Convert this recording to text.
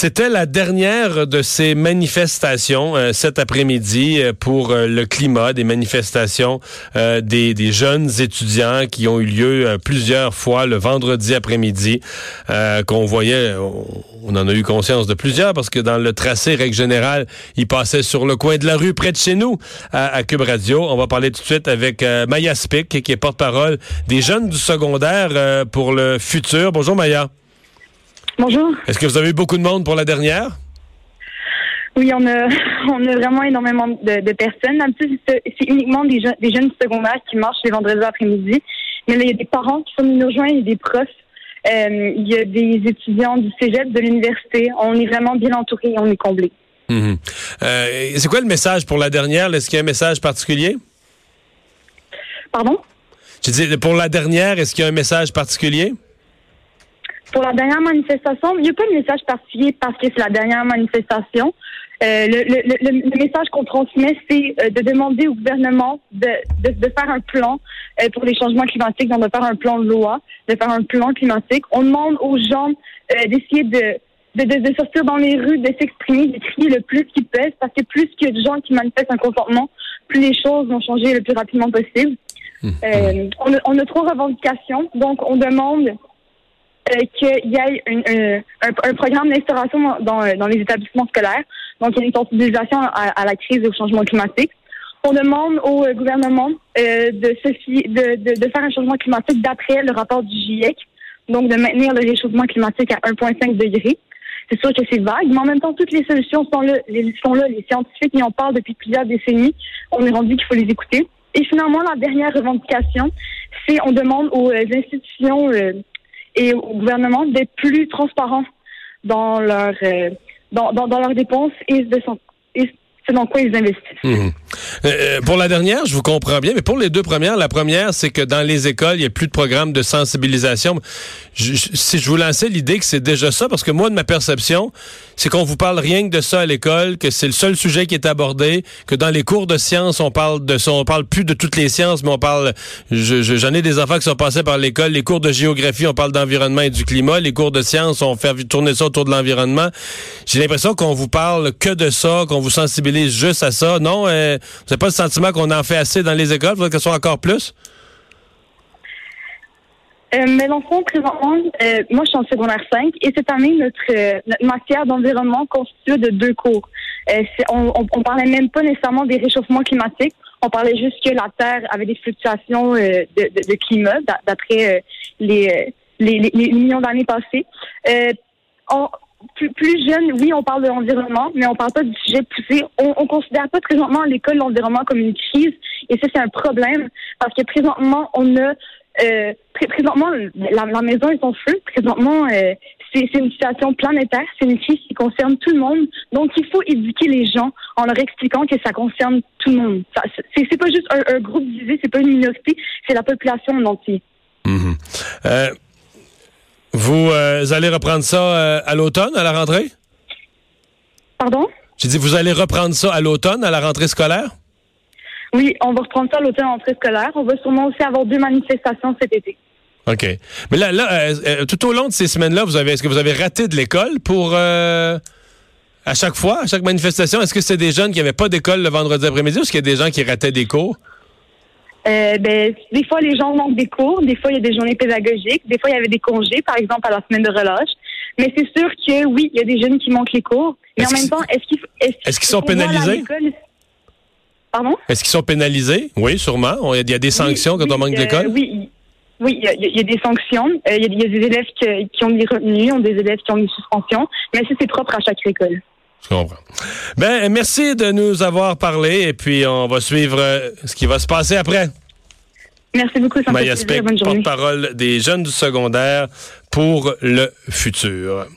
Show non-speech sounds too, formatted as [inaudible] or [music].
C'était la dernière de ces manifestations euh, cet après-midi euh, pour euh, le climat, des manifestations des, des, jeunes étudiants qui ont eu lieu plusieurs fois le vendredi après-midi, qu'on voyait, on, en a eu conscience de plusieurs parce que dans le tracé, règle générale, ils passaient sur le coin de la rue près de chez nous à, à Cube Radio. On va parler tout de suite avec Maya Spick, qui est porte-parole des jeunes du secondaire pour le futur. Bonjour Maya. Bonjour. Est-ce que vous avez eu beaucoup de monde pour la dernière? Oui, on a, [laughs] on a vraiment énormément de, personnes. C'est uniquement des, des jeunes secondaires qui marchent les vendredis après-midi. Mais là, il y a des parents qui sont venus nous rejoindre, il y a des profs, euh, il y a des étudiants du cégep, de l'université. On est vraiment bien entourés et on est comblés. Mhm. Euh, c'est quoi le message pour la dernière? Est-ce qu'il y a un message particulier? Pardon? Je dis, pour la dernière, est-ce qu'il y a un message particulier? Pour la dernière manifestation, il n'y a pas de message particulier parce que c'est la dernière manifestation. Euh, le, le, le, message qu'on transmet, c'est euh, de demander au gouvernement de, de, de faire un plan euh, pour les changements climatiques, donc de faire un plan de loi, de faire un plan climatique. On demande aux gens d'essayer de, de, de, sortir dans les rues, de s'exprimer, de crier le plus qu'ils peuvent, parce que plus qu'il y a de gens qui manifestent un comportement, plus les choses vont changer le plus rapidement possible. Mmh. on, a, on a trois revendications, donc on demande euh, qu'il y ait une, un, programme d'instauration dans, dans, les établissements scolaires. Donc, il y a une sensibilisation à, la crise et au changement climatique. On demande au euh, gouvernement euh, de, de, de, de, faire un changement climatique d'après le rapport du GIEC, donc de maintenir le réchauffement climatique à 1,5 degré. C'est sûr que c'est vague, mais en même temps, toutes les solutions sont là. Les, sont là. Les scientifiques y en parlent depuis plusieurs décennies. On est rendu qu'il faut les écouter. Et finalement, la dernière revendication, c'est on demande aux institutions et au gouvernement d'être plus transparents dans leur euh, dans, dans, leurs dépenses et de et dans quoi ils investissent. Mhm. Euh, euh, pour la dernière, je vous comprends bien, mais pour les deux premières, la première, c'est que dans les écoles, il n'y a plus de programme de sensibilisation. si je vous lançais l'idée que c'est déjà ça, parce que moi, de ma perception, c'est qu'on vous parle rien que de ça à l'école, que c'est le seul sujet qui est abordé, que dans les cours de sciences, on parle de ça, on parle plus de toutes les sciences, mais on parle, j'en ai des enfants qui sont passés par l'école, les cours de géographie, on parle d'environnement et du climat, les cours de sciences, on fait tourner ça autour de l'environnement. J'ai l'impression qu'on vous parle que de ça, qu'on vous sensibilise juste à ça. Non, euh, vous pas le sentiment qu'on en fait assez dans les écoles? Vous que ce soit encore plus? Euh, fond, présentement, euh, moi, je suis en secondaire 5 et cette année, notre, notre matière d'environnement constitue de deux cours. Euh, on, on, parlait même pas nécessairement des réchauffements climatiques. On parlait juste que la Terre avait des fluctuations de, de, climat d'après les, les, les, millions d'années passées. On, plus, jeune, oui, on parle de l'environnement, mais on parle pas du sujet poussé. On, on considère pas présentement l'école l'environnement comme une crise, et ça c'est un problème parce que présentement on a euh, présentement la, maison est en feu. Présentement, euh, c'est une situation planétaire, c'est une crise qui concerne tout le monde. Donc il faut éduquer les gens en leur expliquant que ça concerne tout le monde. C'est pas juste un, groupe divisé, c'est pas une minorité, c'est la population en entier. Mm euh, vous euh, allez reprendre ça euh, à l'automne, à la rentrée? Pardon? J'ai dit, vous allez reprendre ça à l'automne, à la rentrée scolaire? Oui, on va reprendre ça à l'automne, à la rentrée scolaire. On va sûrement aussi avoir deux manifestations cet été. OK. Mais là, là euh, tout au long de ces semaines-là, vous avez, est-ce que vous avez raté de l'école pour à chaque fois, à chaque manifestation? Est-ce que c'est des jeunes qui n'avaient pas d'école le vendredi après-midi ou est-ce qu'il y a des gens qui rataient des cours? Euh, ben, des fois, les gens manquent des cours, des fois, il y a des journées pédagogiques, des fois, il y avait des congés, par exemple, à la semaine de relâche. Mais c'est sûr que oui, il y a des jeunes qui manquent les cours. Mais en même temps, est-ce qu'ils sont pénalisés? Pardon? Est-ce qu'ils sont pénalisés? Oui, sûrement. Il y a des sanctions quand on manque de l'école? oui, oui, il y, a des sanctions. Euh, il y, a des élèves qui, ont des retenus, ont des élèves qui ont des suspensions. Mais ça, c'est propre à chaque école. Je comprends. Ben, merci de nous avoir parlé et puis on va suivre euh, ce qui va se passer après. Merci beaucoup. Maya Speck, porte-parole des jeunes du secondaire pour le futur.